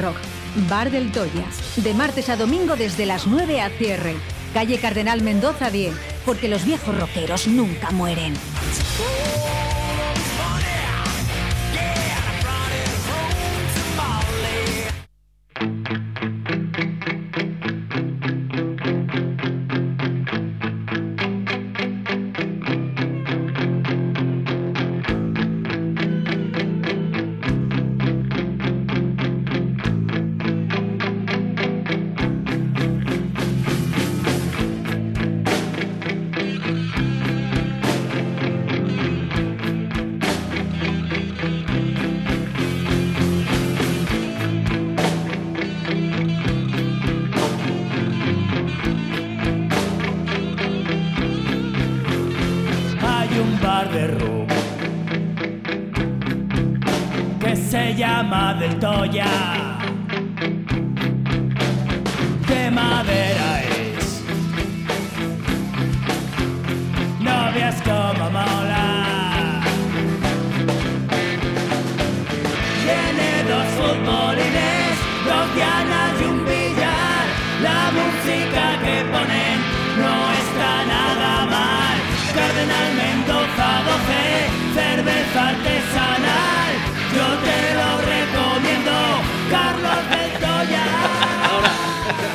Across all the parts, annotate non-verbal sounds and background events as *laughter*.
Rock, Bar del Toya, de martes a domingo desde las 9 a cierre. Calle Cardenal Mendoza 10, porque los viejos rockeros nunca mueren.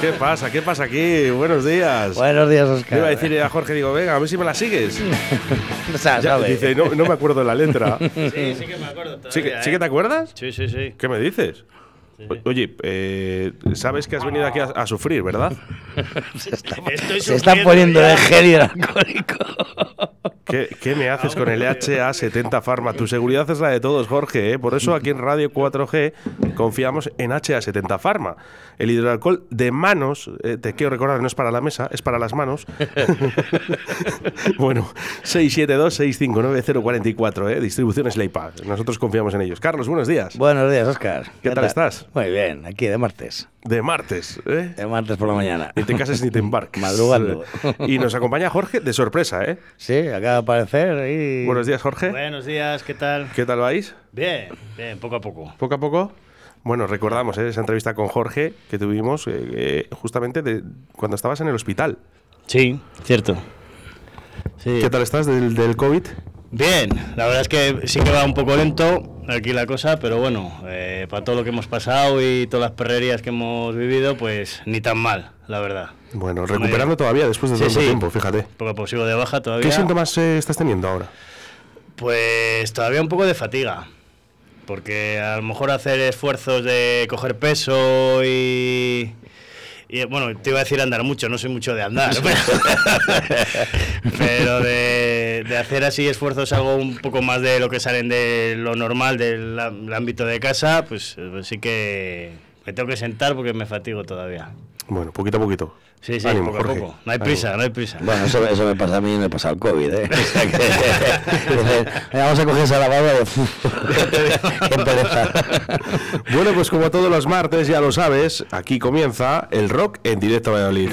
¿Qué pasa? ¿Qué pasa aquí? Buenos días. Buenos días, Oscar. Iba a decir a Jorge, digo, venga, a ver si me la sigues. *laughs* O sea, Ya, ¿sabes? dice, no, no me acuerdo de la letra. *laughs* Sí, sí que me acuerdo todavía. ¿Sí que, sí que ¿eh? te acuerdas? Sí, sí, sí. ¿Qué me dices? Oye, eh, sabes que has venido aquí a, a sufrir, ¿verdad? *laughs* Se está poniendo ya. de genio el alcohólico. *laughs* ¿Qué, qué me haces con el HA70 Pharma? Tu seguridad es la de todos, Jorge. ¿eh? Por eso aquí en Radio 4G confiamos en HA70 Pharma. El hidroalcohol de manos, eh, te quiero recordar, no es para la mesa, es para las manos. *laughs* bueno, 672-659-044, ¿eh? distribución Slaypa. Nosotros confiamos en ellos. Carlos, buenos días. Buenos días, Oscar. ¿Qué tal estás? Muy bien, aquí de martes. De martes, ¿eh? De martes por la mañana. Ni te cases ni te *laughs* embarques. Madrugando. *laughs* Y nos acompaña Jorge de sorpresa, ¿eh? Sí, acaba de aparecer ahí. Buenos días, Jorge. Buenos días, ¿qué tal? ¿Qué tal vais? Bien, bien, poco a poco. Poco a poco. Bueno, recordamos ¿eh? esa entrevista con Jorge que tuvimos eh, eh, justamente de cuando estabas en el hospital. Sí, cierto. Sí. ¿Qué tal estás del, del COVID? Bien, la verdad es que sí que va un poco lento aquí la cosa, pero bueno, eh, para todo lo que hemos pasado y todas las perrerías que hemos vivido, pues ni tan mal, la verdad. Bueno, recuperando todavía después de Sí, tanto sí. tiempo, fíjate. A poco sigo de baja todavía. ¿Qué síntomas eh, estás teniendo ahora? Pues todavía un poco de fatiga. Porque a lo mejor hacer esfuerzos de coger peso y. y, bueno, te iba a decir andar mucho, no soy mucho de andar. *laughs* pero *laughs* pero de, de hacer así esfuerzos algo un poco más de lo que salen de lo normal del ámbito de casa, pues, pues sí que me tengo que sentar porque me fatigo todavía. Bueno, poquito a poquito. Sí, sí, Ánimo, poco a Jorge. poco. No hay Ánimo. prisa, no hay prisa. Bueno, eso, eso me pasa a mí y me pasa el COVID, ¿eh? *laughs* O sea que- *laughs* Dicen, "Venga, vamos a coger esa lavadora de... *laughs* ¡Qué pereza! Bueno, pues como todos los martes, ya lo sabes, aquí comienza el rock en directo a Valladolid.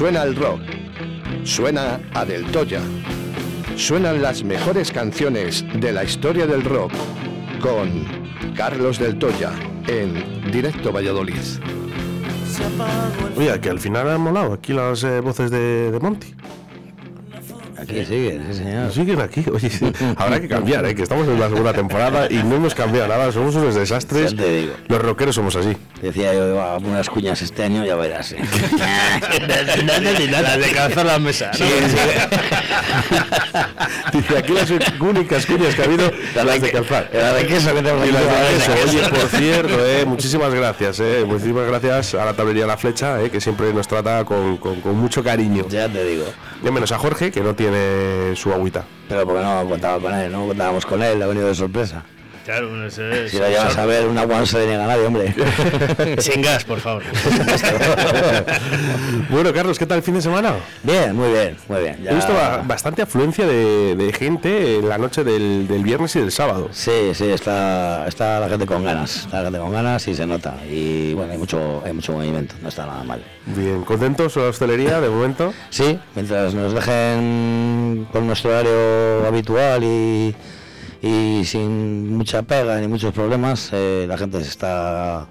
Suena el rock. Suena a Del Toya. Suenan las mejores canciones de la historia del rock con Carlos Del Toya en Directo Valladolid. Oye, que al final han molado aquí las eh, voces de, de Monty. Aquí sigue, sí, señor. Siguen aquí. Oye, sí, habrá que cambiar, ¿eh? que estamos en la segunda temporada y no hemos cambiado nada. Somos unos desastres. Ya te digo. Los rockeros somos así. Decía yo, unas cuñas este año, ya verás. ¿eh? *laughs* Las de calzar la mesa. ¿no? *laughs* *laughs* Dice, aquí las únicas cuñas que ha habido las de calzar. La de queso que tenemos Y aquí. La Oye, por *laughs* cierto, eh, muchísimas gracias. Eh, muchísimas gracias a la tablería La Flecha, eh, que siempre nos trata con, con- con mucho cariño. Ya te digo. De menos a Jorge, que no tiene su agüita. Pero porque no contaba con él, no contábamos con él, ha venido de sorpresa. Claro, no sé. Si la llevas a ver, una guan no se niega a nadie, hombre. *laughs* Sin gas, por favor. *laughs* Bueno, Carlos, ¿qué tal el fin de semana? Bien, muy bien, muy bien. He visto ba- bastante afluencia de, de gente en la noche del, del viernes y del sábado. Sí, sí, está, está la gente con ganas, está la gente con ganas y se nota. Y bueno, hay mucho, hay mucho movimiento, no está nada mal. Bien, ¿contentos con la hostelería de momento? Sí, mientras nos dejen con nuestro horario habitual y, y sin mucha pega ni muchos problemas, eh, la gente se está,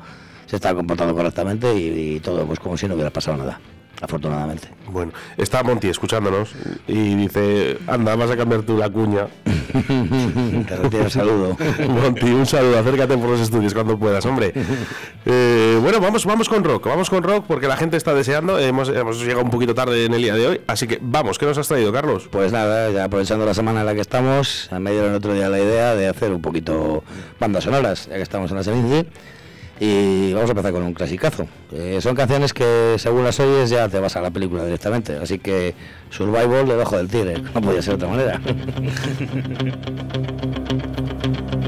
se está comportando correctamente y, y todo pues como si no hubiera pasado nada, afortunadamente. Bueno, está Monty escuchándonos y dice, anda, vas a cambiar tú la cuña. *laughs* Te retiro el saludo. *laughs* Monty, un saludo, acércate por los estudios cuando puedas, hombre. *laughs* Eh, bueno, vamos, vamos con rock, vamos con rock porque la gente está deseando. Hemos, hemos llegado un poquito tarde en el día de hoy, así que vamos, ¿qué nos has traído, Carlos? Pues nada, ya aprovechando la semana en la que estamos, me dieron el otro día la idea de hacer un poquito bandas sonoras, ya que estamos en la Seminci. Y vamos a empezar con un clasicazo. Son canciones que según las oyes ya te vas a la película directamente. Así que Survival debajo del tigre, no podía ser de otra manera. *laughs*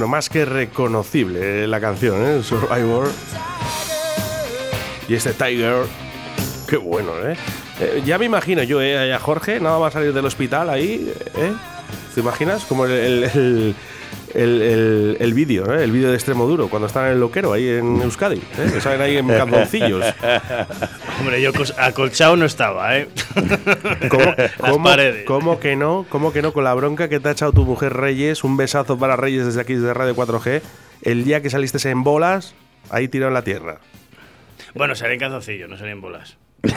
Bueno, más que reconocible eh, la canción, ¿eh? Survivor. Y este Tiger, qué bueno, ¿eh? Eh, ya me imagino yo, ¿eh? A Jorge, nada más salir del hospital ahí, ¿eh? ¿Te imaginas? Como el, el, el, el vídeo, ¿eh? el vídeo de extremo duro, cuando están en el loquero ahí en Euskadi, ¿eh? que salen ahí en *laughs* calzoncillos. Hombre, yo acolchado no estaba, ¿eh? *laughs* ¿Cómo, Las cómo- paredes. cómo que no? ¿Cómo que no? Con la bronca que te ha echado tu mujer Reyes, un besazo para Reyes desde aquí, desde Radio 4G. El día que saliste en bolas, ahí tirado en la tierra. Bueno, salí en no salí en bolas. *laughs* Pero,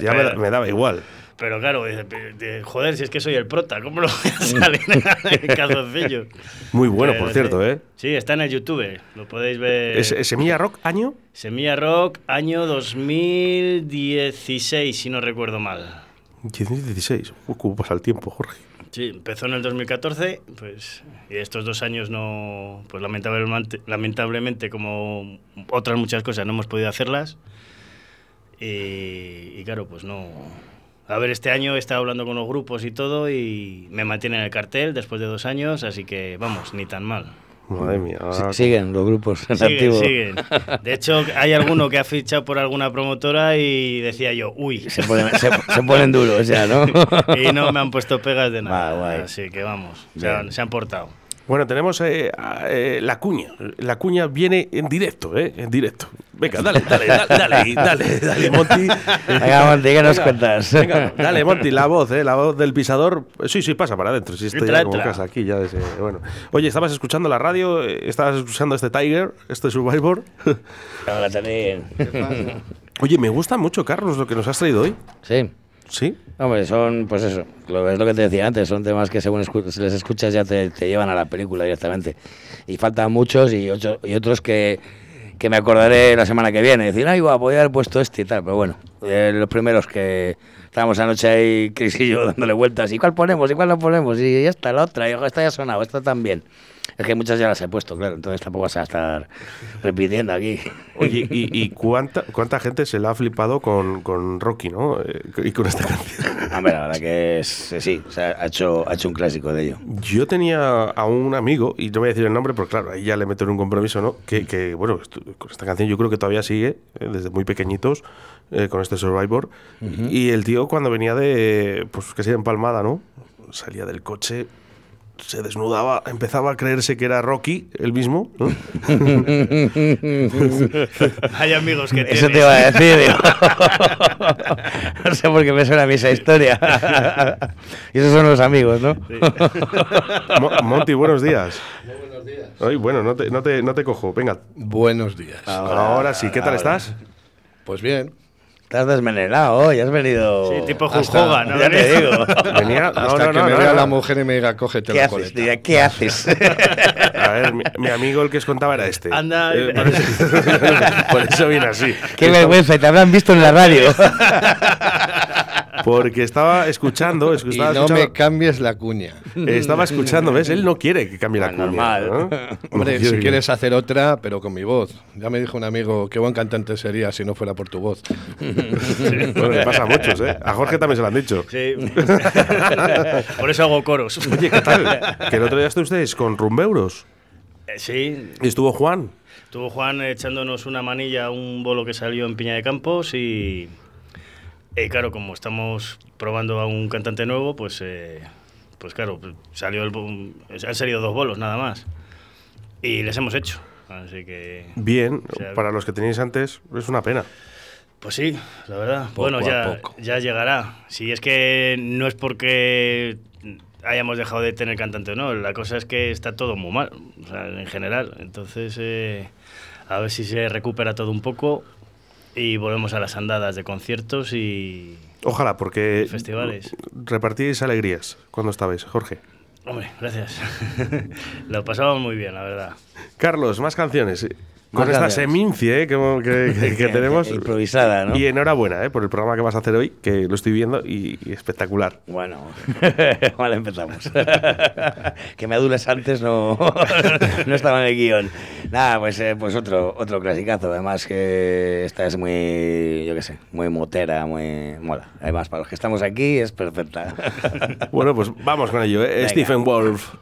Ya me, da- me daba igual. Pero claro, de- joder, si es que soy el prota, ¿cómo lo voy a salir en *laughs* calzoncillo? Muy bueno, Pero por cierto, sí. ¿eh? Sí, está en el YouTube, lo podéis ver. ¿Es, es Semilla Rock año? Semilla Rock, año 2016, si no recuerdo mal. 16. Uy, cómo pasa el tiempo, Jorge. Sí, empezó en el 2014, pues, y estos dos años no, pues lamentablemente, lamentablemente como otras muchas cosas no hemos podido hacerlas. Y, y claro, pues no. A ver, este año he estado hablando con los grupos y todo y me mantienen en el cartel después de dos años, así que vamos, ni tan mal. Madre mía. Siguen los grupos en Siguen, activo. siguen. De hecho, hay alguno que ha fichado por alguna promotora y decía yo, uy, Se ponen, se, se ponen duros ya, ¿no? *laughs* y no me han puesto pegas de nada. Así que vamos, se Bien. han, se han portado. Bueno, tenemos eh, eh, la cuña. La cuña viene en directo, ¿eh? En directo. Venga, dale, dale, dale, dale, dale, dale, Monty. Venga, Monty, ¿qué nos cuentas? Venga, dale, Monty, la voz, ¿eh? La voz del pisador. Sí, sí, pasa para adentro. Sí, estoy Entra, ya como en entra. casa aquí ya desde- Bueno. Oye, ¿estabas escuchando la radio? Eh, ¿Estabas escuchando este Tiger, este Survivor? Hola, Charín. Oye, me gusta mucho, Carlos, lo que nos has traído hoy. Sí. ¿Sí? Hombre, son, pues eso, lo, es lo que te decía antes, son temas que según escu- les escuchas ya te, te llevan a la película directamente. Y faltan muchos y, ocho- y otros que, que me acordaré la semana que viene. Decir, ay, voy a haber puesto este y tal. Pero bueno, eh, los primeros que estábamos anoche ahí, Chris y yo, *laughs* dándole vueltas. ¿Y cuál ponemos? ¿Y cuál no ponemos? Y ya está la otra. Y esta ya ha sonado, esta también. Es que muchas ya las he puesto, claro. Entonces tampoco vas a estar repitiendo aquí. Oye, ¿y, y *laughs* cuánta, cuánta gente se la ha flipado con, con Rocky, ¿no? Eh, y con esta canción. Hombre, la verdad que es, sí, o sea, ha, hecho, ha hecho un clásico de ello. Yo tenía a un amigo, y no voy a decir el nombre, porque claro, ahí ya le meto en un compromiso, ¿no? Que, que, bueno, esto- con esta canción yo creo que todavía sigue, eh, desde muy pequeñitos, eh, con este Survivor. Y el tío cuando venía de, pues que se empalmada, ¿no? Salía del coche, se desnudaba, empezaba a creerse que era Rocky, el mismo, ¿no? *laughs* Hay amigos que Eso te iba a decir, digo. *laughs* no sé por qué me suena a mí esa historia. *laughs* y esos son los amigos, ¿no? Mo- Monty, buenos días. buenos días. Ay, bueno, no te, no, te, no te cojo. Venga, Buenos días. ahora, sí. ¿Qué tal estás? Pues bien. Estás desmenelado hoy, has venido. Sí, tipo Hasta- Hogan, ¿no? Ya te digo. Venía, no, Hasta no, que no, me no, vea no. la mujer y me diga, cógete ¿Qué la haces? coleta. Diría, ¿qué haces? *laughs* A ver, mi, mi amigo el que os contaba era este. Anda. Eh, por, eso, *laughs* por eso viene así. Qué vergüenza, y te habrán visto en la radio. *laughs* Porque estaba escuchando, Y estaba, no escuchando me cambies la cuña. estaba escuchando, ¿ves? Él no quiere que cambie la Ah, cuña. normal. ¿no? *laughs* Hombre, si quieres hacer otra, pero con mi voz. Ya me dijo un amigo, qué buen cantante sería si no fuera por tu voz. Bueno, le pasa a muchos, ¿eh? A Jorge también se lo han dicho. Sí. *laughs* Por eso hago coros. Oye, ¿qué tal? Que el otro día estuvisteis con Rumbeuros. Eh, Sí, Y estuvo Juan. Estuvo Juan echándonos una manilla a un bolo que salió en Piña de Campos y, y claro, como estamos probando a un cantante nuevo, pues, eh, pues claro, pues salió el, bo- han salido dos bolos nada más y les hemos hecho. Así que, Bien, O sea, para los que teníais antes, es una pena. pues sí, la verdad. Poco bueno, a ya, ya llegará. Si es que no es porque hayamos dejado de tener cantante o no, la cosa es que está todo muy mal, o sea, en general. Entonces, eh, a ver si se recupera todo un poco y volvemos a las andadas de conciertos y... Ojalá, porque Festivales. repartíais alegrías cuando estabais, Jorge. Hombre, gracias. *laughs* Lo pasamos muy bien, la verdad. Carlos, más canciones. Con esta semincie ¿eh? que, que- que- que *laughs* tenemos. Improvisada, ¿no? Y enhorabuena ¿eh? por el programa que vas a hacer hoy, que lo estoy viendo y, y espectacular. Bueno, *laughs* vale, empezamos. *laughs* que me adules antes no, no estaba en el guion. Nada, pues, eh, pues otro, otro clasicazo. Además que esta es muy, yo qué sé, muy motera, muy mola. Además, para los que estamos aquí es perfecta. Bueno, pues vamos con ello. ¿eh? Stephen Wolf.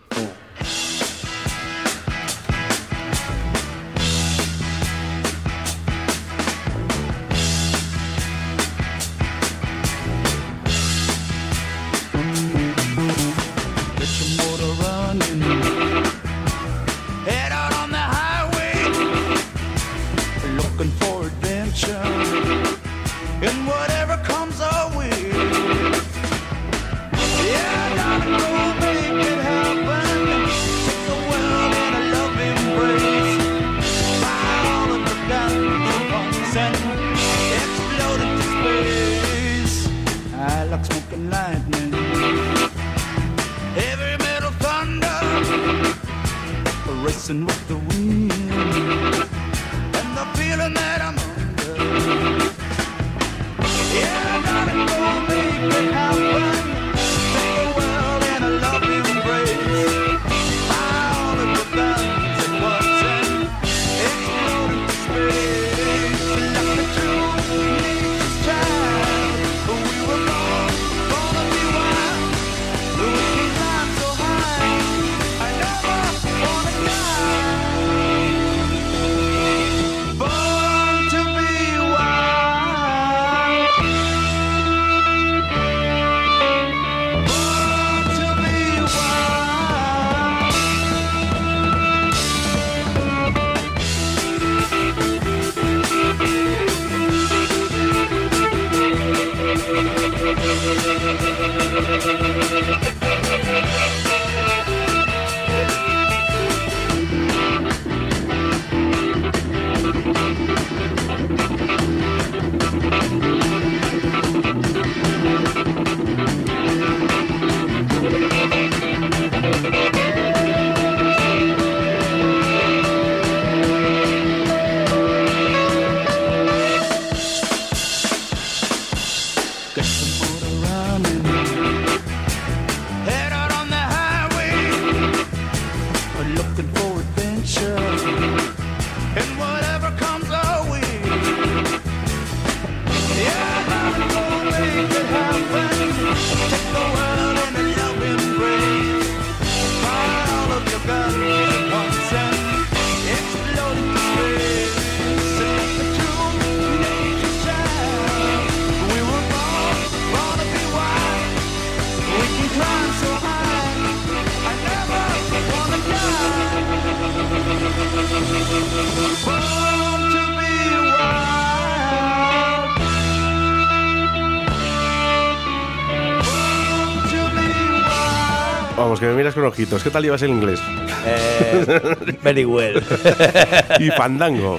Ojitos. ¿Qué tal llevas el inglés? Eh, very well. *laughs* Y fandango.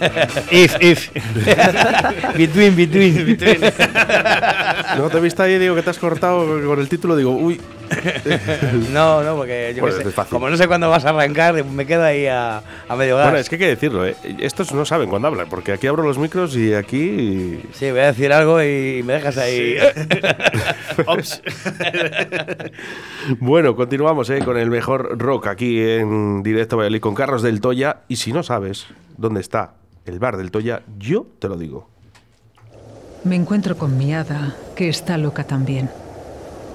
If, if. between, between. No te he visto ahí, digo que te has cortado con el título. Digo, uy, *laughs* No, no, porque yo Bueno, sé, es fácil. como no sé cuándo vas a arrancar, me quedo ahí a, a medio gas. Bueno, es que hay que decirlo, ¿eh? Estos no saben cuándo hablan, porque aquí abro los micros y aquí. Sí, voy a decir algo y me dejas ahí. *laughs* Ops. *laughs* Bueno, continuamos ¿eh? con el mejor rock aquí en directo Valladolid con Carlos del Toya. Y si no sabes dónde está el bar del Toya, yo te lo digo. Me encuentro con mi hada, que está loca también.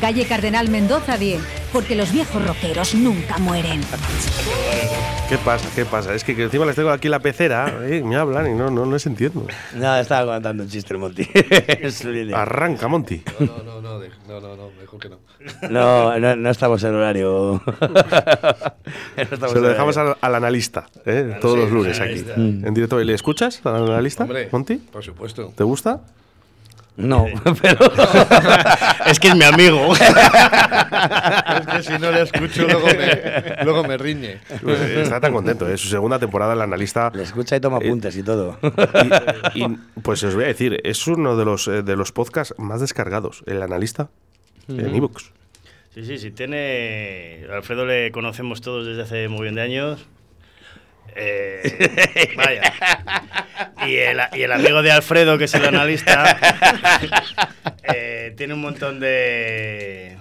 Calle Cardenal Mendoza 10. Porque los viejos rockeros nunca mueren. ¿Qué pasa? ¿Qué pasa? Es que, que encima les tengo aquí la pecera, ¿eh? me hablan y no, no les entiendo. no, estaba contando un chiste, Monty. *laughs* Arranca, Monty. No, no, no, de- no, no, no, mejor que no. no, no, no estamos en horario. *laughs* No estamos Se lo dejamos al, al analista, ¿eh? todos los lunes aquí. En directo. ¿Le escuchas al analista, Hombre, Monty? por supuesto. ¿Te gusta? No, *laughs* pero. es que es mi amigo. *laughs* es que si no le escucho, luego me, luego me riñe. Pues, Está tan contento, ¿eh? Su segunda temporada el analista. Le escucha y toma apuntes y todo. Y, y, pues os voy a decir, es uno de los, eh, de los podcasts más descargados, el analista, en ebooks. Sí, sí, sí, tiene. Alfredo le conocemos todos desde hace muy bien de años. Eh, vaya. Y el, y el amigo de Alfredo, que es el analista, *laughs* eh, tiene un montón de,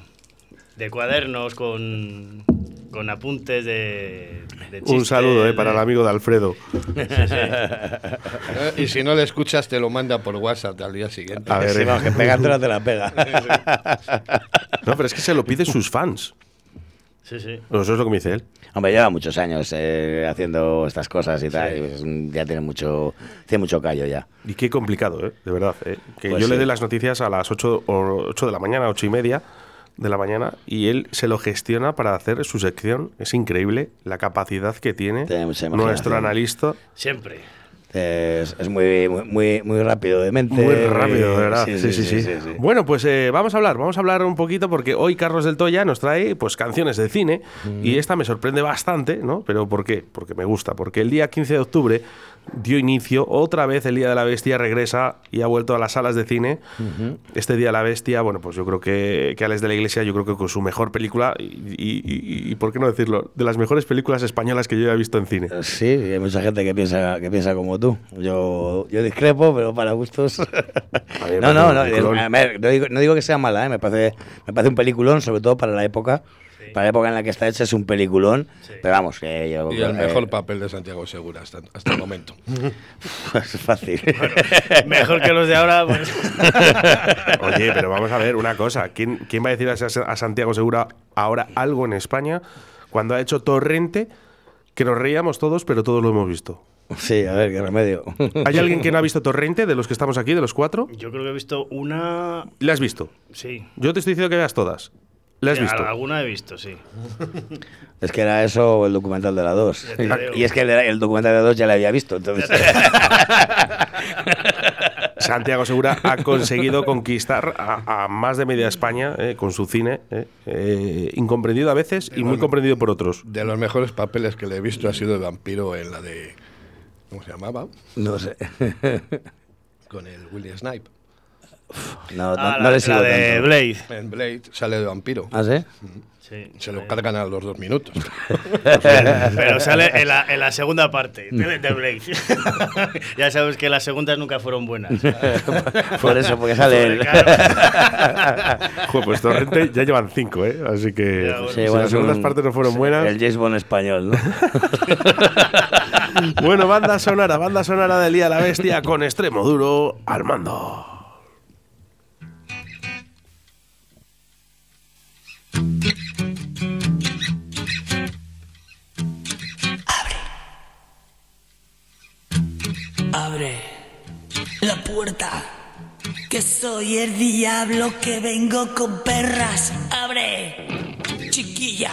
de cuadernos con, con apuntes de, de Un saludo eh, para el amigo de Alfredo. Eh, Y si no le escuchas, te lo manda por WhatsApp al día siguiente. A ver, Sí, eh, vamos, que pegártela te la pega. *laughs* No, pero es que se lo piden sus fans. Sí, sí. Bueno, Eso es lo que me dice él. Hombre, lleva muchos años eh, haciendo estas cosas y tal. y es un- ya tiene mucho, tiene mucho callo ya. Y qué complicado, ¿eh? de verdad. ¿eh? Que Pues yo le dé las noticias a las 8, o 8 de la mañana, 8 y media de la mañana, y él se lo gestiona para hacer su sección. Es increíble la capacidad que tiene nuestro analista. Siempre. Es, es muy, muy, muy, rápido de mente. Muy rápido, de verdad. Sí, sí, sí. sí, sí. Bueno, pues eh, vamos a hablar, vamos a hablar un poquito porque hoy Carlos del Toya nos trae pues canciones de cine y esta me sorprende bastante, ¿no? Pero ¿por qué? Porque me gusta, porque el día 15 de octubre dio inicio, otra vez el Día de la Bestia regresa y ha vuelto a las salas de cine. Este Día de la Bestia, bueno, pues yo creo que, que Alex de la Iglesia, yo creo que con su mejor película y, y- y- y, ¿por qué no decirlo? De las mejores películas españolas que yo he visto en cine. Sí, hay mucha gente que piensa, que piensa como tú. Yo, yo discrepo, pero para gustos. *laughs* no, no, no, no digo, no digo que sea mala, ¿eh? me, parece, me parece un peliculón, sobre todo para la época. Para la época en la que está hecha es un peliculón. Pero vamos, que yo. Y el eh, mejor papel de Santiago Segura hasta, hasta el momento. *laughs* es fácil. Mejor que los de ahora, pues. *laughs* Oye, pero vamos a ver una cosa. ¿Quién, quién va a decir a, a Santiago Segura ahora algo en España cuando ha hecho Torrente que nos reíamos todos, pero todos lo hemos visto? sí, a ver, qué remedio. ¿Hay alguien que no ha visto Torrente de los que estamos aquí, de los cuatro? Yo creo que he visto una. ¿La has visto? Sí. Yo te estoy diciendo que veas todas. ¿La has Sí, visto? Alguna he visto, sí. *laughs* Es que era eso o el documental de la 2. Ya te *laughs* digo. Y es que el, el documental de la 2 ya lo había visto, entonces. *laughs* Santiago Segura ha conseguido conquistar a, a más de media España eh, con su cine, eh, eh, incomprendido a veces y muy comprendido por otros. De los mejores papeles que le he visto ha sido de vampiro en la de. ¿Cómo se llamaba? no sé. Con el William Snipe. No, no, Ah, no la, le sigo la de tanto. Blade. En Blade sale de vampiro. ¿Ah, sí? Sí. Se lo cargan a los dos minutos. *laughs* Pero sale en la, en la segunda parte de, de Blade. *laughs* ya sabes que las segundas nunca fueron buenas. *laughs* Por eso, porque sale. Claro. Joder, pues Torrente ya llevan cinco, ¿eh? Así que Ya, bueno. si bueno, las segundas un- partes no fueron buenas. El James Bond español, ¿no? Bueno, banda sonora, banda sonora de la Bestia con extremo duro al Abre la puerta, que soy el diablo que vengo con perras. Abre, chiquilla,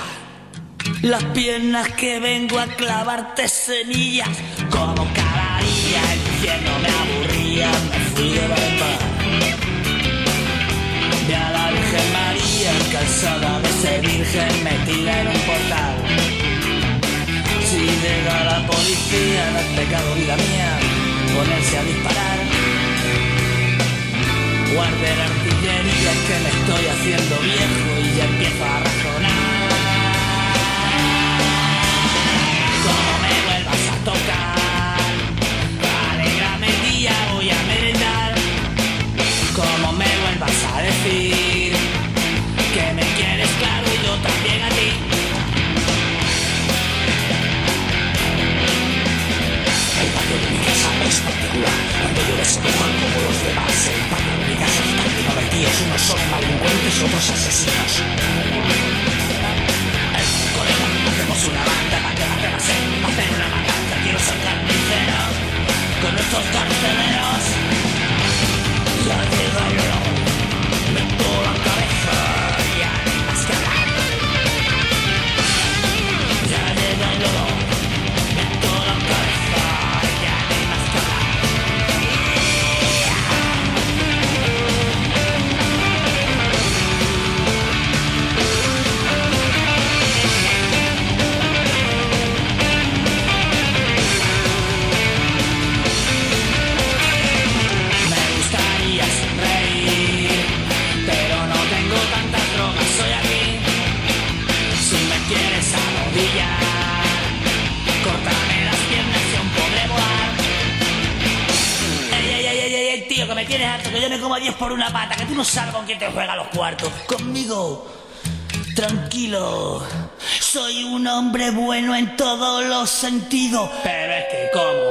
las piernas que vengo a clavarte semillas. Como cada día el infierno me aburría, me fui de. María cansada de ser virgen metida en un portal. Si llega la policía, no es pecado, vida mía, ponerse a disparar. Guarde la artillería, que me estoy haciendo viejo y ya empiezo a razonar. Cuando yo les mal como los demás. El patio de mi casa está lleno de tíos. Unos son delincuentes, otros asesinos. El colega, hacemos una banda para que la se hacer una matanza. Quiero ser carnicero con estos carceleros. Llega el reloj, meto la cuartos. Conmigo Tranquilo, soy un hombre bueno en todos los sentidos. Pero es que como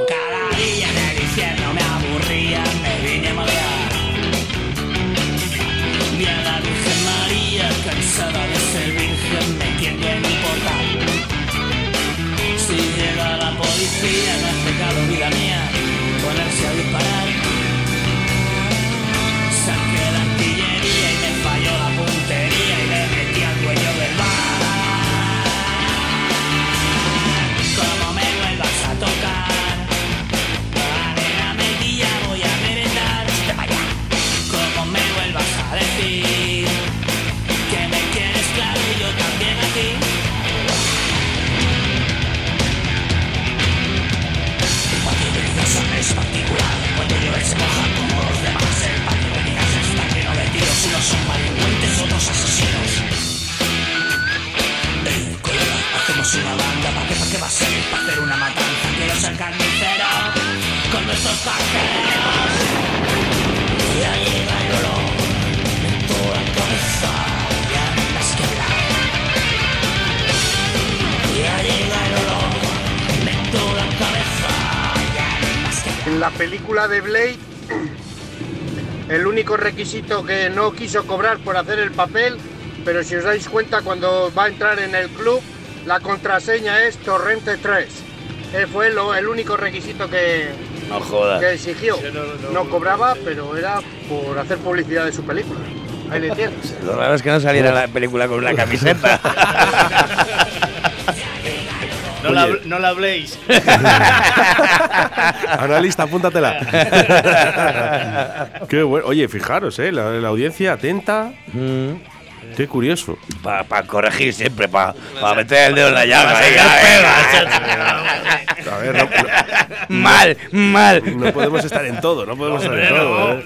la película de Blade, el único requisito que no quiso cobrar por hacer el papel, pero si os dais cuenta cuando va a entrar en el club, la contraseña es Torrente 3. Eh, fue lo- el único requisito que, No jodas. que exigió. No cobraba, pero era por hacer publicidad de su película. Ahí le tienes. Lo raro es que no saliera la película con una camiseta. *laughs* No la, no la habléis. *laughs* Analista, apúntatela. *laughs* Qué bueno. Oye, fijaros, ¿eh? La, la audiencia atenta. Qué curioso. Para corregir siempre, para meter el dedo en la llaga. ahí, *laughs* A ver, no, no- mal, mal. no podemos estar en todo, no podemos estar en todo. ¿eh?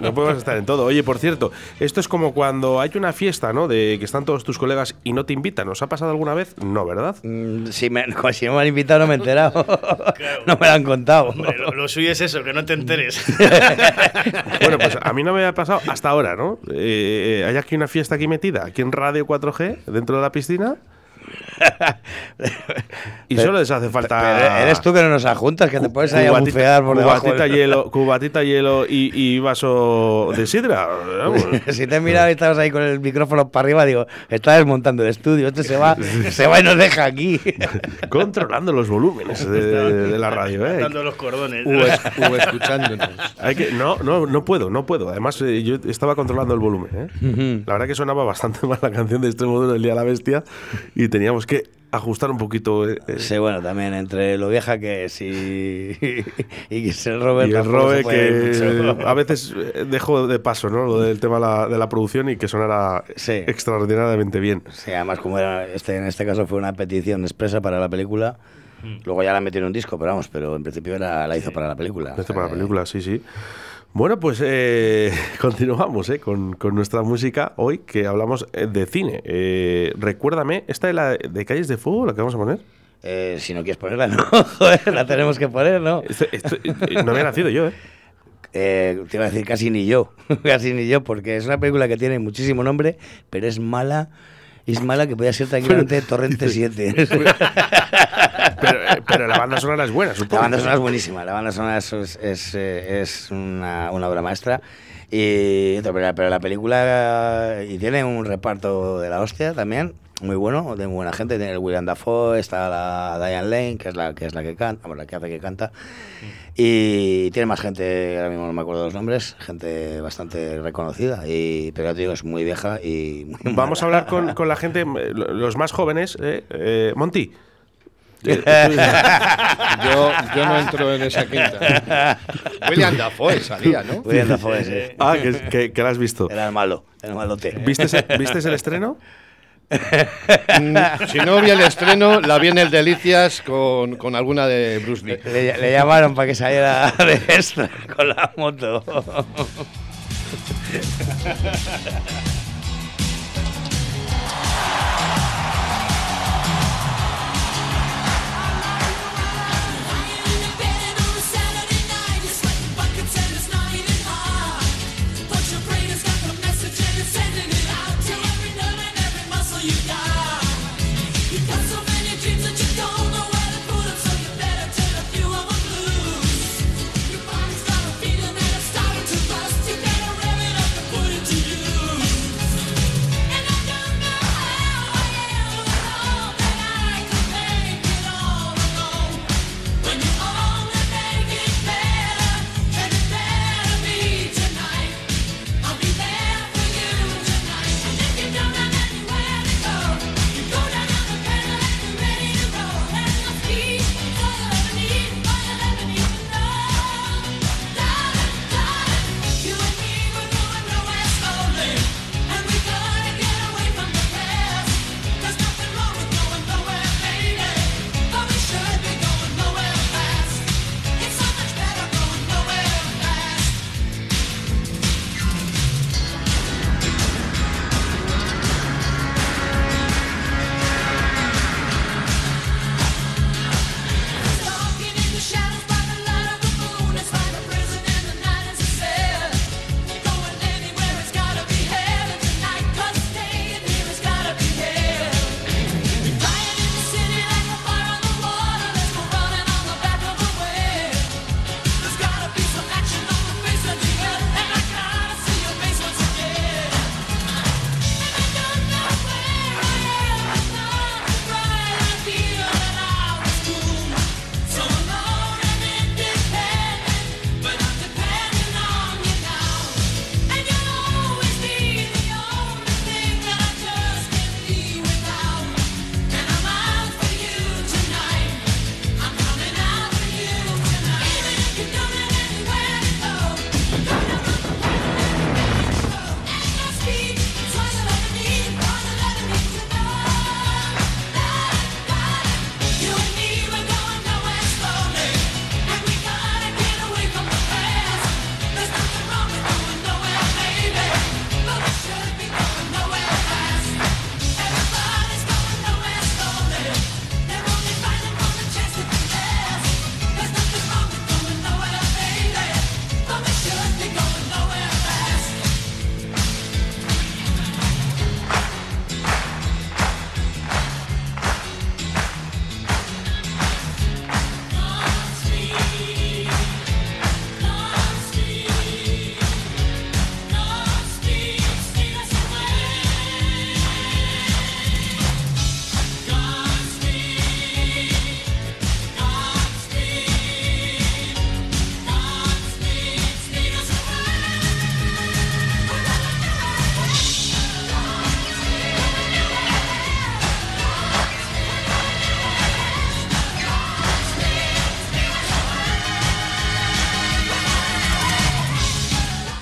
No podemos estar en todo. Oye, por cierto, esto es como cuando hay una fiesta, ¿no? De que están todos tus colegas y no te invitan. ¿Os ha pasado alguna vez? No, ¿verdad? Mm, Si, me, *laughs* si no me han invitado, no me he enterado. No me lo han contado. Hombre, lo, lo suyo es eso, que no te enteres. *laughs* Bueno, pues a mí no me había pasado hasta ahora, ¿no? Eh, hay aquí una fiesta aquí metida, aquí en Radio 4G, dentro de la piscina. Y solo les hace falta. Pero eres tú que no nos adjuntas, que te puedes ahí a cubatita- bufear por debajo. cubatita hielo, *laughs* cubatita hielo y, y vaso de sidra. *laughs* Si te he mirado y estabas ahí con el micrófono para arriba, digo, está desmontando el estudio, este se va, *laughs* se va y nos deja aquí. Controlando los volúmenes de, de la radio, ¿eh? Los cordones. O, es- o escuchándonos. Hay que, no, no, no puedo, no puedo. Además, eh, yo estaba controlando el volumen. ¿eh? La verdad que sonaba bastante mal la canción de Extremo Duro del Día de la Bestia y teníamos que ajustar un poquito. eh, eh, Sí, bueno, también entre lo vieja que es y, *laughs* y que se robe y el tampoco robe se puede que mucho. a veces eh, dejo de paso, ¿no? Lo del tema de la, de la producción y que sonara Sí. extraordinariamente bien. Sí, además como era este, en este caso fue una petición expresa para la película, luego ya la metieron en un disco, pero vamos, pero en principio era, la hizo para la película. Este para la película, sí, sí. Bueno, pues eh, *laughs* continuamos eh, con, con nuestra música hoy que hablamos eh, de cine. Eh, recuérdame, ¿esta de, la, de Calles de Fuego, la que vamos a poner? Eh, si no quieres ponerla, no, *laughs* joder, la tenemos que poner, ¿no? Esto- esto- eh, no había nacido yo, ¿eh? *laughs* Eh, te iba a decir casi ni yo, casi ni yo, porque es una película que tiene muchísimo nombre, pero es mala, es mala que podía ser tranquilamente Torrente 7. *laughs* Pero, eh, pero la banda sonora es buena, supongo. La banda sonora es buenísima, la banda sonora es, es, es, eh, una, una obra maestra. Y, pero, la- pero la película y tiene un reparto de la hostia también, muy bueno, de muy buena gente. Tiene el William Dafoe, está la Diane Lane, que es la que es la que canta, bueno, la que hace que canta. Y tiene más gente, ahora mismo no me acuerdo los nombres, gente bastante reconocida. Y, pero ya te digo, es muy vieja y muy Vamos a hablar con, *laughs* con la gente, lo- los más jóvenes. eh, eh, Monty. eh, *laughs* Yo, yo no entro en esa quinta. William Dafoe salía, ¿no? William Dafoe, sí. Ah, que, que, que la has visto. Era el malo, el malote. ¿Vistes, ¿Vistes el estreno? *laughs* Mm, Si no vi el estreno, la vi en el Delicias con, con alguna de Bruce Lee. Le, le llamaron para que saliera de extra con la moto. *laughs*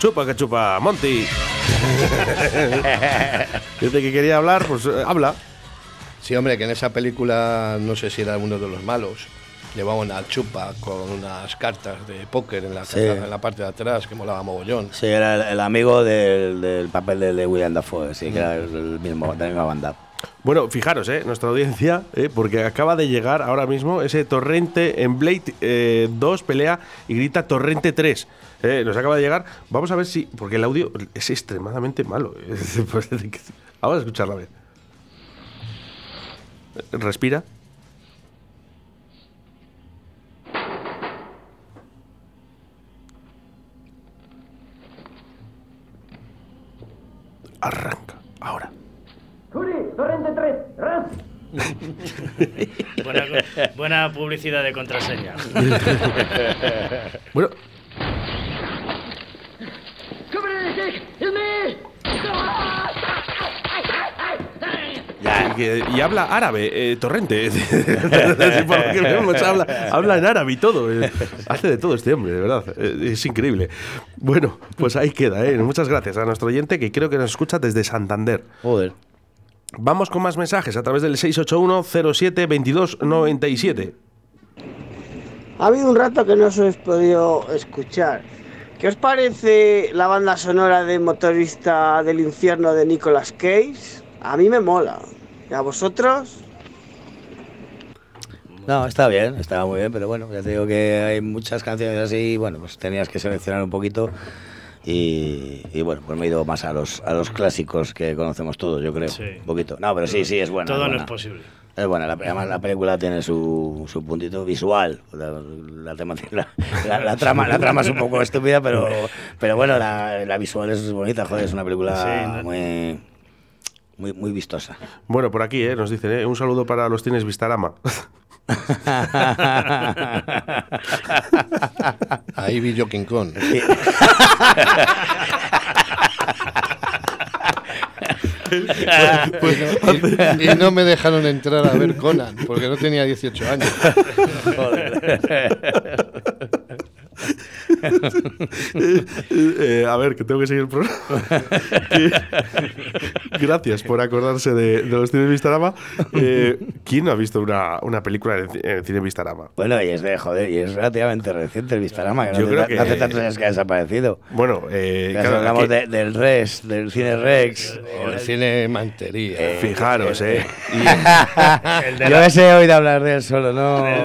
Chupa que chupa, Monty. *laughs* Dice que quería hablar, pues eh, habla. Sí, hombre, que en esa película, no sé si era uno de los malos, llevaba una chupa con unas cartas de póker en la, Sí. en la parte de atrás, que molaba mogollón. Sí, era el, el amigo del, del papel de, de William Dafoe, sí, que era el, el mismo, de la misma banda. Bueno, fijaros, eh, nuestra audiencia, eh, porque acaba de llegar ahora mismo ese Torrente en Blade eh, 2 pelea y grita Torrente 3. Eh, nos acaba de llegar. Vamos a ver si. Porque el audio es extremadamente malo. *laughs* Pues, Vamos a escucharla a ver. Respira. Arranca. Ahora. *laughs* Buena, buena publicidad de contraseña. *laughs* Bueno, y, y habla árabe, eh, Torrente. *laughs* Sí, por lo que vemos, habla, habla en árabe y todo. eh. Hace de todo este hombre, de verdad. Eh, Es increíble. Bueno, pues ahí queda. eh. Muchas gracias a nuestro oyente que creo que nos escucha desde Santander. Joder. Vamos con más mensajes a través del 681-07-2297. Ha habido un rato que no os he podido escuchar. ¿Qué os parece la banda sonora de Motorista del Infierno de Nicolas Cage? A mí me mola. ¿Y a vosotros? No, está bien, estaba muy bien, pero bueno, ya te digo que hay muchas canciones así, bueno, pues tenías que seleccionar un poquito y, y bueno, pues me he ido más a los, a los clásicos que conocemos todos, yo creo, Sí. un poquito. No, pero sí, sí, es buena. Todo es no es posible. Es buena, la, además la película tiene su, su puntito visual. La, la, tema- la- la- la trama, la trama es un poco estúpida, pero, pero bueno, la, la visual es bonita, joder, es una película Sí, muy, muy, muy vistosa. Bueno, por aquí eh, nos dicen, eh, un saludo para los cines Vistarama. *laughs* Ahí vi yo King Kong. y, y no me dejaron entrar a ver Conan, porque no tenía 18 años. Eh, eh, a ver, que tengo que seguir el programa. Gracias por acordarse de, de los cines Vistarama. Eh, ¿Quién no ha visto una, una película en, en el cine Vistarama? Bueno, y es de joder, y es relativamente reciente el Vistarama, que Yo hace, creo que- no hace tantos años que ha desaparecido. Bueno, eh, claro, hablamos de- del Rex, del cine Rex. O el cine Mantería. fijaros, eh. El *laughs* de Yo la- ese he oído hablar de él solo, no. *laughs*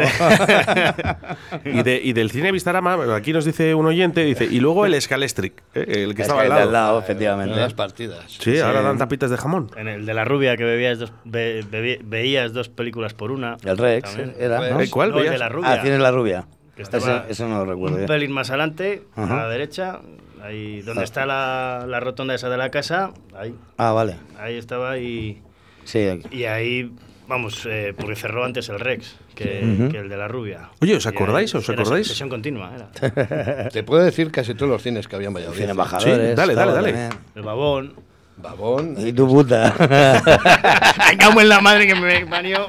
Y, de- y del cine Vistarama, aquí nos dice un oyente, dice, y luego el Scalestric, eh, el que Es estaba que al lado. al lado, En efectivamente. las partidas. Sí, ahora dan tapitas de jamón. En el de la rubia que bebías dos, be- veías dos películas por una. El Rex También. era, ¿no? Eh, ¿Cuál No, el veías? de la rubia. Ah, tienes la rubia. Que Eso, no lo recuerdo. un pelín más adelante, a la derecha, ahí donde está la, la rotonda esa de la casa, ahí, Ah, vale. ahí estaba y, Sí, aquí. y ahí, vamos, eh, porque cerró antes el Rex que, el de la rubia. Oye, ¿os acordáis? ¿Os acordáis? Sesión continua, era. *laughs* Te puedo decir casi todos los cines que habían Valladolid. Cine embajadores. Sí, dale, dale, dale. también. El babón. Babón. Y tu puta. *laughs* ¡Ay, cago en la madre que me parió!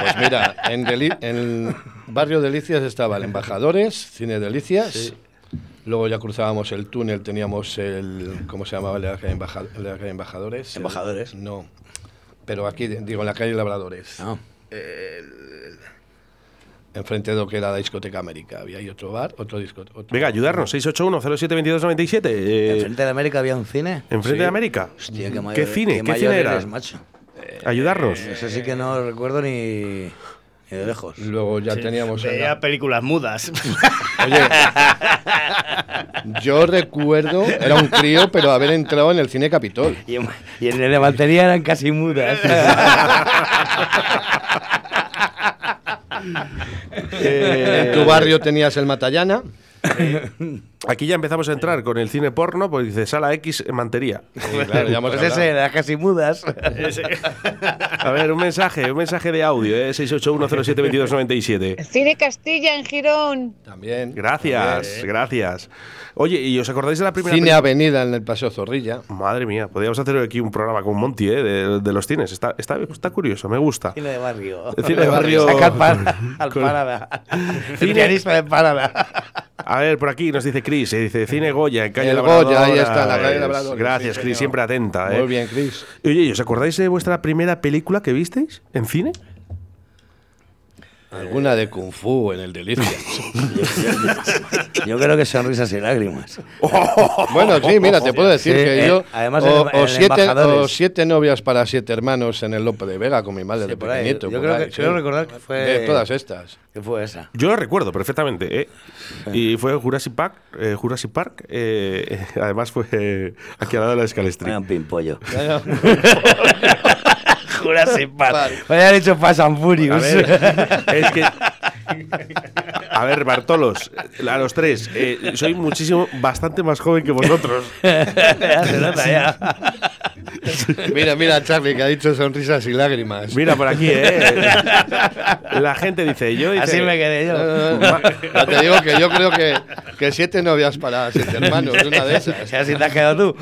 Pues mira, en, Deli- en Barrio Delicias estaba el Embajadores, Cine Delicias. Luego ya cruzábamos el túnel, teníamos el. ¿Cómo se llamaba? La Embaja- la calle Embajadores. El- ¿Embajadores? no. Pero aquí, digo, en la calle Labradores. No. Enfrente de lo que era la discoteca América. Había ahí otro bar, otro discoteca. Venga, ayudarnos, 681-07-2297. Eh, ¿Enfrente de América había un cine? ¿Enfrente de América? Hostia, qué, ¿Qué mayor- cine? qué ¿Qué cine era? eres, macho. Ayudarnos. Eso sí que no recuerdo ni, ni de lejos. Luego ya Sí, teníamos. en Veía la- películas mudas. *laughs* Oye, yo recuerdo, era un crío, pero haber entrado en el cine Capitol. Y en, y en el de Mantería eran casi mudas. *laughs* En tu barrio tenías el Matallana. Aquí ya empezamos a entrar con el cine porno, pues dice Sala X en Mantería. *laughs* claro, ya hemos pues ese era casi mudas. *laughs* A ver, un mensaje, un mensaje de audio, ¿eh? 681-07-2297. Cine Castilla en Girón. También. Gracias, gracias. Oye, ¿y os acordáis de la primera Cine? Avenida en el Paseo Zorrilla. Madre mía, podríamos hacer aquí un programa con Monty, ¿eh? De, de los cines. Está, está, está curioso, me gusta. Cine de barrio. El cine de *laughs* barrio. Saca al, par- al Con- parada. El Cine- pianista de parada. A ver, por aquí nos dice Chris, eh, dice Cine Goya, en calle El. Goya, ahí está, la calle Labrador, Gracias, sí, Chris, señor. siempre atenta. eh. Muy bien, Chris. Oye, ¿y os acordáis de vuestra primera película que visteis en cine? Alguna de Kung Fu en el Delicia. *laughs* Yo creo que sonrisas y lágrimas. *laughs* Bueno, sí, mira, te puedo decir Sí, que eh, yo. además o, o siete, o siete novias para siete hermanos en el Lope de Vega con mi madre de por ahí. pequeñito. Yo creo ahí, que- creo recordar que fue- De todas estas. ¿Qué fue esa? Yo lo recuerdo perfectamente, ¿eh? Y fue Jurassic Park, eh, Jurassic Park eh, *laughs* además fue eh, aquí al lado de la Scalestri. Vaya un pimpollo. Jurassic Park. Me habían hecho A Furious. ver, es que. A ver, Bartolos, a los tres, eh, soy muchísimo, bastante más joven que vosotros. *laughs* Ya se nota, ya. Mira, mira, Charlie, que ha dicho sonrisas y lágrimas. Mira por aquí, ¿eh? La gente dice, yo. Dice, Así me quedé yo. No, no, te digo que yo creo que, que siete novias para siete hermanos, una de *laughs* esas. Así te has quedado tú.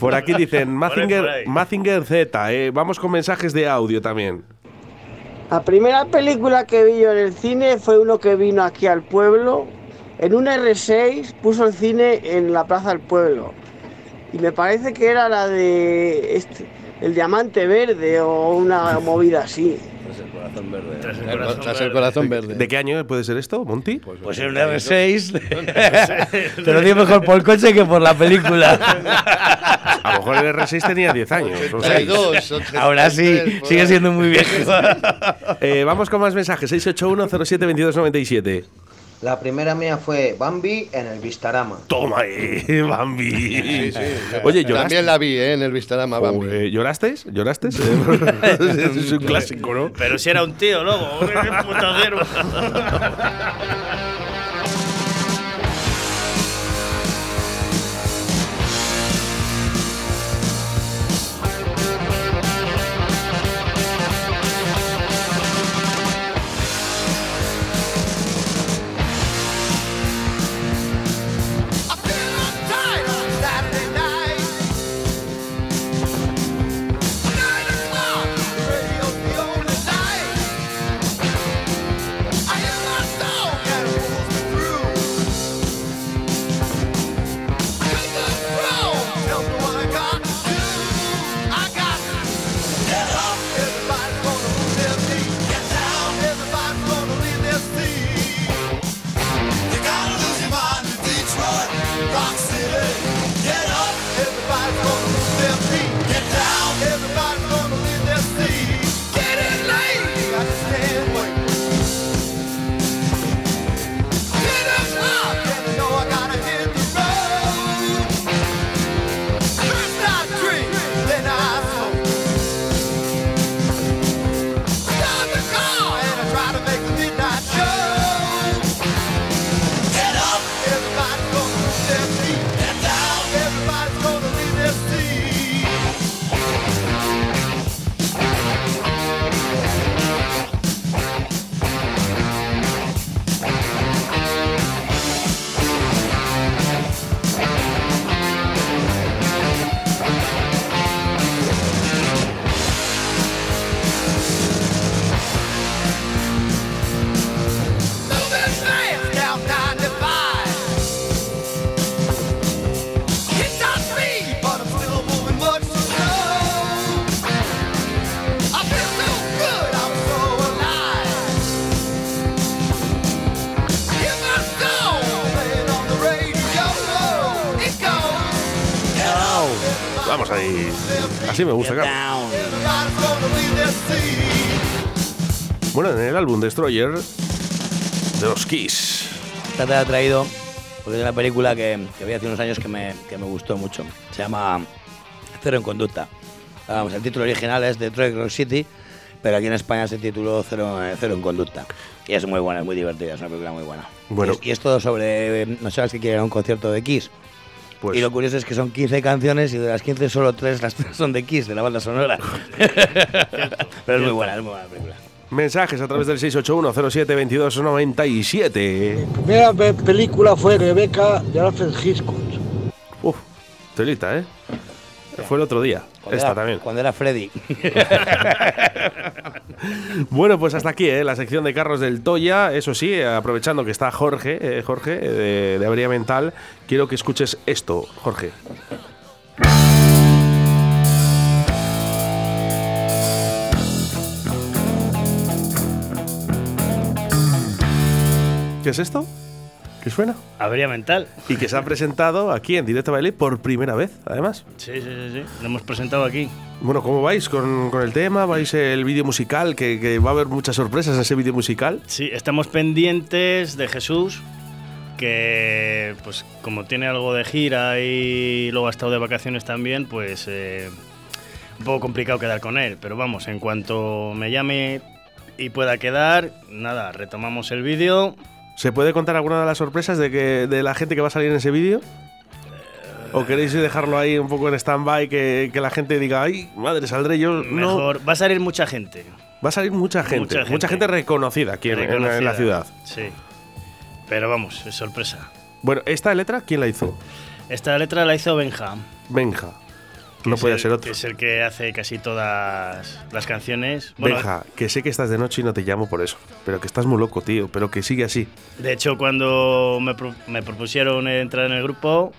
Por aquí dicen, Mazinger. Mazinger Z, eh, vamos con mensajes de audio también. La primera película que vi yo en el cine fue uno que vino aquí al pueblo. En un R6 puso el cine en la Plaza del Pueblo. Y me parece que era la de este, el diamante verde o una movida así. Tras el Tras corazón tras el verde. corazón verde. ¿De qué año puede ser esto, Monty? Pues en un R6. *laughs* Te lo digo mejor por el coche que por la película. *laughs* A lo mejor el R6 tenía 10 años. o seis. 82, o Ahora sí, 33, por sigue siendo muy viejo. Eh, vamos con más mensajes. 681-07-2297. La primera mía fue Bambi en el Vistarama. Toma, eh, Bambi. Sí, sí. Oye, ¿lloraste? También la vi ¿eh? en el Vistarama, Bambi. Joder, ¿Llorasteis? ¿Llorasteis? *laughs* es un clásico, ¿no? Pero si era un tío, luego. un *laughs* putadero. Así me gusta. Bueno, en el álbum Destroyer de los Kiss. Esta te la he traído porque es una película que, que vi hace unos años que me, que me gustó mucho. Se llama Cero en Conducta. Vamos, el título original es Detroit Rock City, pero aquí en España se tituló Cero, eh, Cero en Conducta. Y es muy buena, es muy divertida, es una película muy buena. Bueno. Y es, y es todo sobre eh, no sabes que quieren un concierto de Kiss. Pues, Y lo curioso es que son 15 canciones y de las 15 solo 3 las tres *laughs* son de Kiss, de la banda sonora. *laughs* pero es muy buena, es muy buena la película. mensajes a través del 681-07-2297. primera pe- película fue Rebeca de Alfred Hitchcock. Uf, telita, ¿eh? Fue el otro día. Cuando Esta era- también. Cuando era Freddy. *laughs* Bueno, pues hasta aquí, ¿eh? la sección de carros del Toya. Eso sí, aprovechando que está Jorge, eh, Jorge, eh, de, de Avería Mental, quiero que escuches esto, Jorge. ¿Qué es esto? ¿Qué suena? Avería mental. Y que se ha presentado aquí en Directo Baile por primera vez, además. Sí, sí, sí, sí. Lo hemos presentado aquí. Bueno, ¿cómo vais con, con el tema? ¿Vais el vídeo musical? Que, que va a haber muchas sorpresas en ese vídeo musical. Sí, estamos pendientes de Jesús, que pues como tiene algo de gira y luego ha estado de vacaciones también, pues eh, un poco complicado quedar con él. Pero vamos, en cuanto me llame y pueda quedar, nada, retomamos el vídeo. ¿Se puede contar alguna de las sorpresas de, que, de la gente que va a salir en ese vídeo? ¿O queréis dejarlo ahí un poco en stand-by que, que la gente diga, ay, madre, saldré yo? No. Mejor, va a salir mucha gente. Va a salir mucha gente, mucha Mucha gente, reconocida aquí en- en- en, la ciudad. Sí. Pero vamos, es sorpresa. Bueno, ¿esta letra quién la hizo? Esta letra la hizo Benja. Benja. No puede el- ser otro. que es el que hace casi todas las canciones. Bueno, Benja, que sé que estás de noche y no te llamo por eso. Pero que estás muy loco, tío. Pero que sigue así. De hecho, cuando me, pro- me propusieron entrar en el grupo,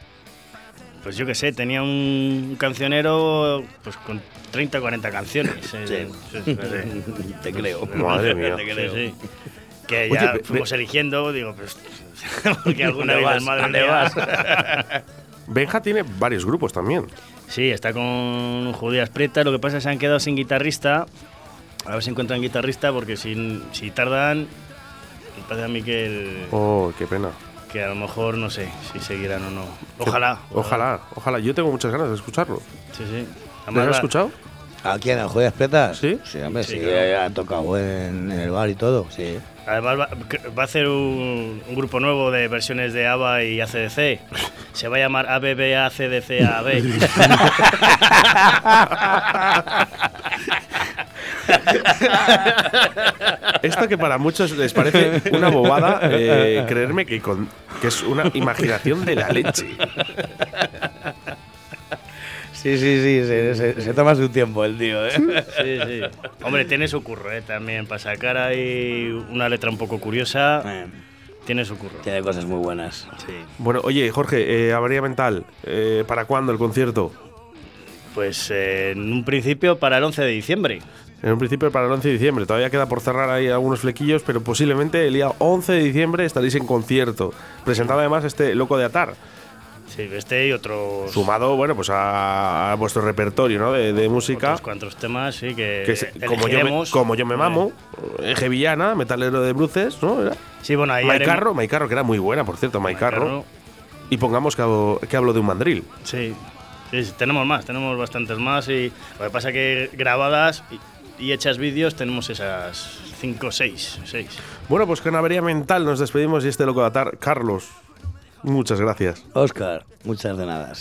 pues yo qué sé, tenía un cancionero pues con 30 o 40 canciones. eh, sí, sí, sí. *laughs* Te creo. Madre mía. Te creo. Sí, sí. Que Oye, ya ve- fuimos eligiendo, digo, pues. *laughs* Porque *laughs* alguna ¿Dónde vez vas? madre ¿Dónde mía. vas? Benja tiene varios grupos también. Sí, está con Judías Prietas. Lo que pasa es que se han quedado sin guitarrista. A ver si encuentran guitarrista, porque si, si tardan, me parece a mí que, el- Oh, qué pena. que a lo mejor no sé si seguirán o no. Ojalá. Ojalá, ojalá. Yo tengo muchas ganas de escucharlo. Sí, sí. ¿Lo has escuchado? ¿Aquí en el Joyas Pretas? Sí. Sí, hombre, Sí, sí, claro. ha tocado en, en el bar y todo, sí. Además va, va a hacer un, un grupo nuevo de versiones de ABBA y ACDC. Se va a llamar ABB ACDC AB. *laughs* Esto que para muchos les parece una bobada, eh, creerme que, con- que es una imaginación de la leche. Sí, sí, sí, se, se- se toma su tiempo el tío, ¿eh? Sí, sí. Hombre, tiene su curro, ¿eh? También para sacar ahí una letra un poco curiosa. Tiene su curro. Tiene cosas muy buenas. Sí. Bueno, oye, Jorge, eh, avería mental, eh, ¿para cuándo el concierto? Pues eh, en un principio para el 11 de diciembre. En un principio para el 11 de diciembre. Todavía queda por cerrar ahí algunos flequillos, pero posiblemente el día 11 de diciembre estaréis en concierto. Presentado además este Loco de Atar. Sí, este y otros, Sumado, bueno, pues a, a vuestro repertorio ¿no? de, de música. otros cuantos temas, sí, que, Que se- como, yo me, como yo me mamo, Eje Villana, metalero de bruces, ¿no? Era. Sí, bueno, ahí Maicarro, Maicarro, que era muy buena, por cierto, Maicarro. Y pongamos que hablo, que hablo de un mandril. Sí. Sí, sí, tenemos más, tenemos bastantes más y lo que pasa que grabadas y, y hechas vídeos tenemos esas 5 o 6, 6. Bueno, pues con avería mental nos despedimos y este loco de atar. Carlos, muchas gracias. Oscar, muchas de nada.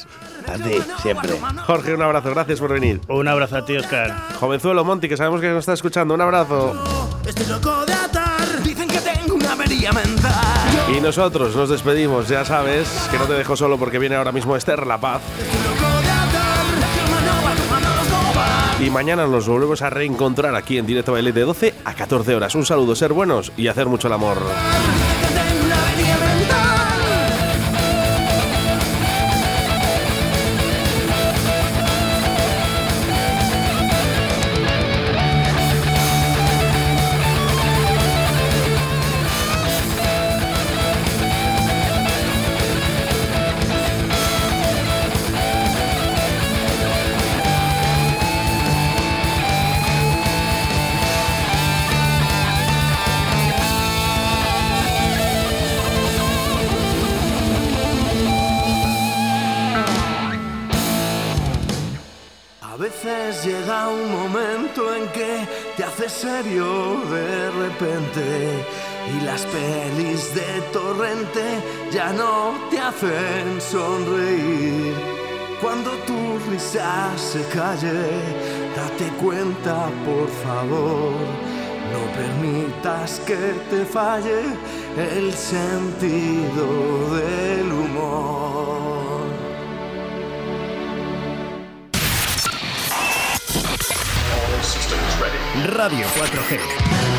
A ti, siempre. Jorge, un abrazo, gracias por venir. Un abrazo a ti, Oscar. Jovenzuelo Monty, que sabemos que nos está escuchando, un abrazo. Estoy loco de atar. Dicen que tengo una avería mental. Y nosotros nos despedimos, ya sabes que no te dejo solo porque viene ahora mismo Esther La Paz. Y mañana nos volvemos a reencontrar aquí en Directo Baile de 12 a 14 horas. Un saludo, ser buenos y hacer mucho el amor. Calle, date cuenta por favor. No permitas que te falle el sentido del humor. Radio 4G.